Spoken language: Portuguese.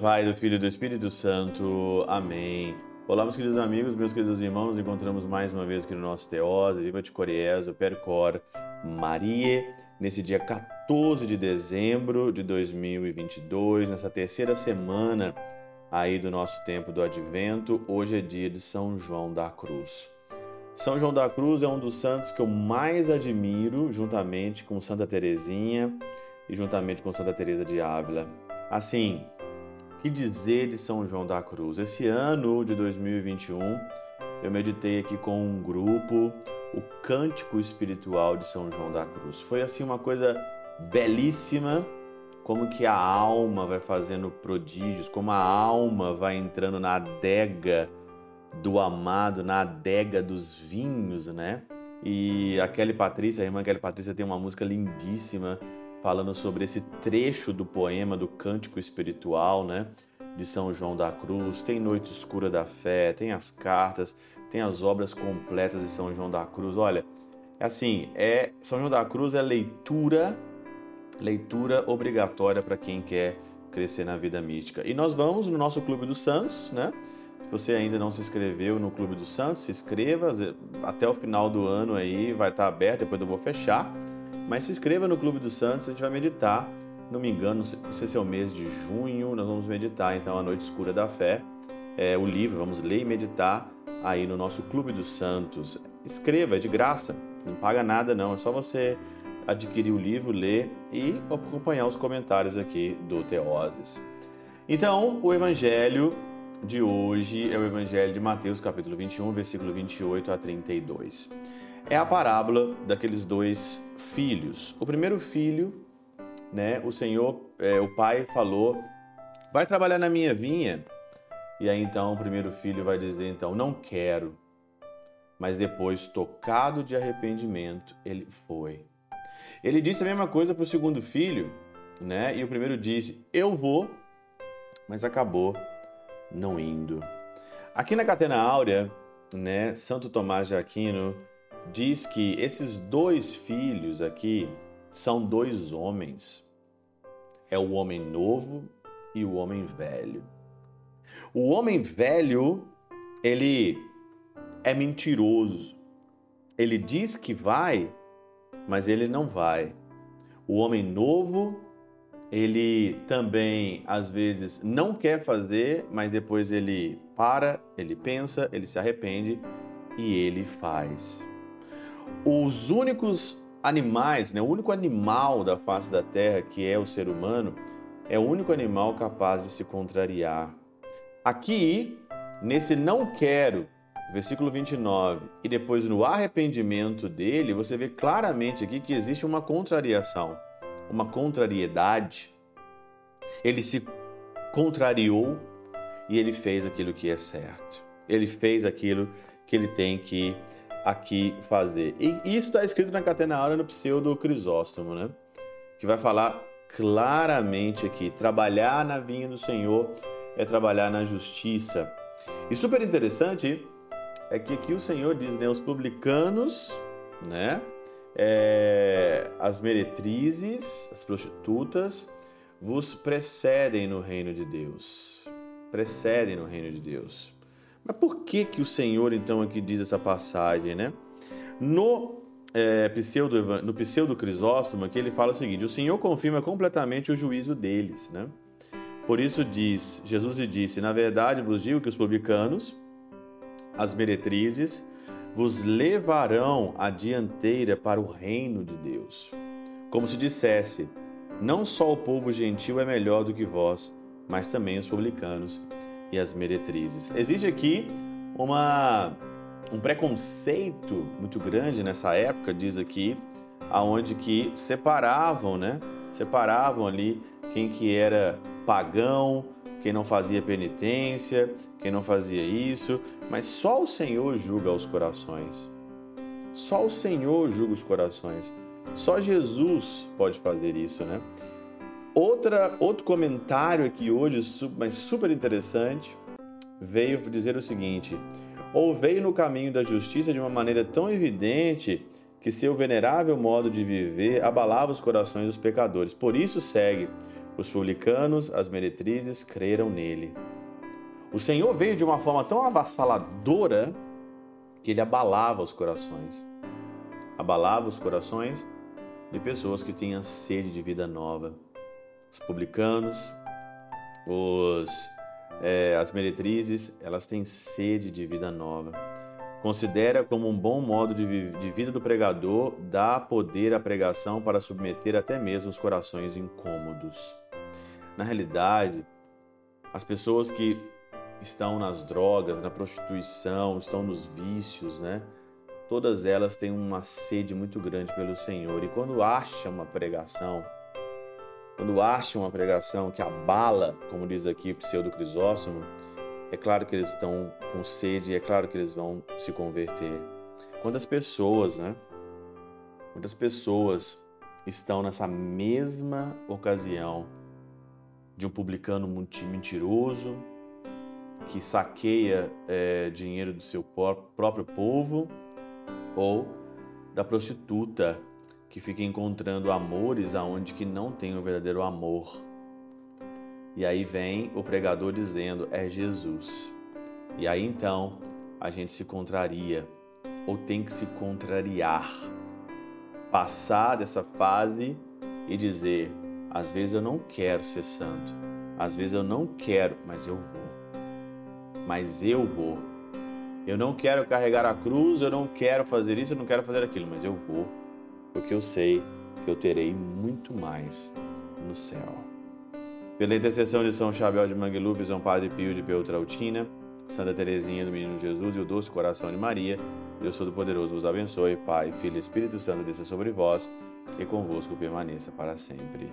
Pai, do Filho e do Espírito Santo. Amém. Olá, meus queridos amigos, meus queridos irmãos, nos encontramos mais uma vez aqui no nosso Teose, Viva de Coriezo, Percor, Maria, nesse dia 14 de dezembro de 2022, nessa terceira semana aí do nosso tempo do Advento. Hoje é dia de São João da Cruz. São João da Cruz é um dos santos que eu mais admiro, juntamente com Santa Teresinha e juntamente com Santa Teresa de Ávila. Assim, que dizer de São João da Cruz? Esse ano de 2021, eu meditei aqui com um grupo o cântico espiritual de São João da Cruz. Foi assim uma coisa belíssima, como que a alma vai fazendo prodígios, como a alma vai entrando na adega do amado na adega dos vinhos, né? E a Kelly Patrícia, a irmã Kelly Patrícia tem uma música lindíssima falando sobre esse trecho do poema do Cântico Espiritual, né? De São João da Cruz. Tem Noite Escura da Fé, tem as cartas, tem as obras completas de São João da Cruz. Olha, é assim, é São João da Cruz é leitura, leitura obrigatória para quem quer crescer na vida mística. E nós vamos no nosso Clube dos Santos, né? Se você ainda não se inscreveu no Clube dos Santos, se inscreva. Até o final do ano aí vai estar aberto, depois eu vou fechar. Mas se inscreva no Clube dos Santos, a gente vai meditar. Não me engano, não sei se é o mês de junho, nós vamos meditar então a Noite Escura da Fé. É, o livro, vamos ler e meditar aí no nosso Clube dos Santos. Escreva, é de graça, não paga nada não, é só você adquirir o livro, ler e acompanhar os comentários aqui do Teoses. Então, o Evangelho de hoje é o Evangelho de Mateus, capítulo 21, versículo 28 a 32. É a parábola daqueles dois filhos. O primeiro filho, né, o Senhor, é, o pai falou: "Vai trabalhar na minha vinha". E aí então o primeiro filho vai dizer então: "Não quero". Mas depois, tocado de arrependimento, ele foi. Ele disse a mesma coisa para o segundo filho, né? E o primeiro disse: "Eu vou", mas acabou não indo. Aqui na Catena Áurea, né, Santo Tomás de Aquino diz que esses dois filhos aqui são dois homens. É o homem novo e o homem velho. O homem velho, ele é mentiroso. Ele diz que vai, mas ele não vai. O homem novo ele também às vezes não quer fazer, mas depois ele para, ele pensa, ele se arrepende e ele faz. Os únicos animais, né, o único animal da face da terra que é o ser humano, é o único animal capaz de se contrariar. Aqui, nesse não quero, versículo 29, e depois no arrependimento dele, você vê claramente aqui que existe uma contrariação uma contrariedade, ele se contrariou e ele fez aquilo que é certo. Ele fez aquilo que ele tem que aqui fazer. E isso está escrito na Catena Aura no Pseudo Crisóstomo, né? Que vai falar claramente aqui: trabalhar na vinha do Senhor é trabalhar na justiça. E super interessante é que aqui o Senhor diz, né? Os publicanos, né? é, as meretrizes, as prostitutas, vos precedem no reino de Deus. Precedem no reino de Deus. Mas por que que o Senhor então aqui diz essa passagem, né? No é, pseudo, no pseudo Crisóstomo aqui ele fala o seguinte: o Senhor confirma completamente o juízo deles, né? Por isso diz, Jesus lhe disse: na verdade vos digo que os publicanos, as meretrizes vos levarão à dianteira para o reino de Deus. Como se dissesse: não só o povo gentil é melhor do que vós, mas também os publicanos e as meretrizes. Existe aqui uma um preconceito muito grande nessa época, diz aqui, aonde que separavam, né? Separavam ali quem que era pagão, quem não fazia penitência, quem não fazia isso, mas só o Senhor julga os corações. Só o Senhor julga os corações. Só Jesus pode fazer isso, né? Outra, outro comentário aqui hoje, mas super interessante, veio dizer o seguinte: ou veio no caminho da justiça de uma maneira tão evidente que seu venerável modo de viver abalava os corações dos pecadores. Por isso segue Os publicanos, as meretrizes, creram nele. O Senhor veio de uma forma tão avassaladora que ele abalava os corações. Abalava os corações de pessoas que tinham sede de vida nova. Os publicanos, os, é, as meretrizes, elas têm sede de vida nova. Considera como um bom modo de, de vida do pregador dar poder à pregação para submeter até mesmo os corações incômodos. Na realidade, as pessoas que estão nas drogas, na prostituição, estão nos vícios, né? Todas elas têm uma sede muito grande pelo Senhor. E quando acham uma pregação, quando acham uma pregação que abala, como diz aqui o pseudo Crisóstomo, é claro que eles estão com sede e é claro que eles vão se converter. Quantas pessoas, né? Quantas pessoas estão nessa mesma ocasião de um publicano mentiroso que saqueia é, dinheiro do seu próprio povo ou da prostituta que fica encontrando amores aonde que não tem o verdadeiro amor. E aí vem o pregador dizendo: é Jesus. E aí então a gente se contraria, ou tem que se contrariar. Passar dessa fase e dizer: às vezes eu não quero ser santo, às vezes eu não quero, mas eu vou. Mas eu vou. Eu não quero carregar a cruz, eu não quero fazer isso, eu não quero fazer aquilo, mas eu vou, porque eu sei que eu terei muito mais no céu. Pela intercessão de São Chabel de Mangluf, São Padre Pio de Peltrautina, Santa Teresinha do Menino Jesus e o Doce Coração de Maria, Deus Todo-Poderoso vos abençoe, Pai, Filho e Espírito Santo desça sobre vós e convosco permaneça para sempre.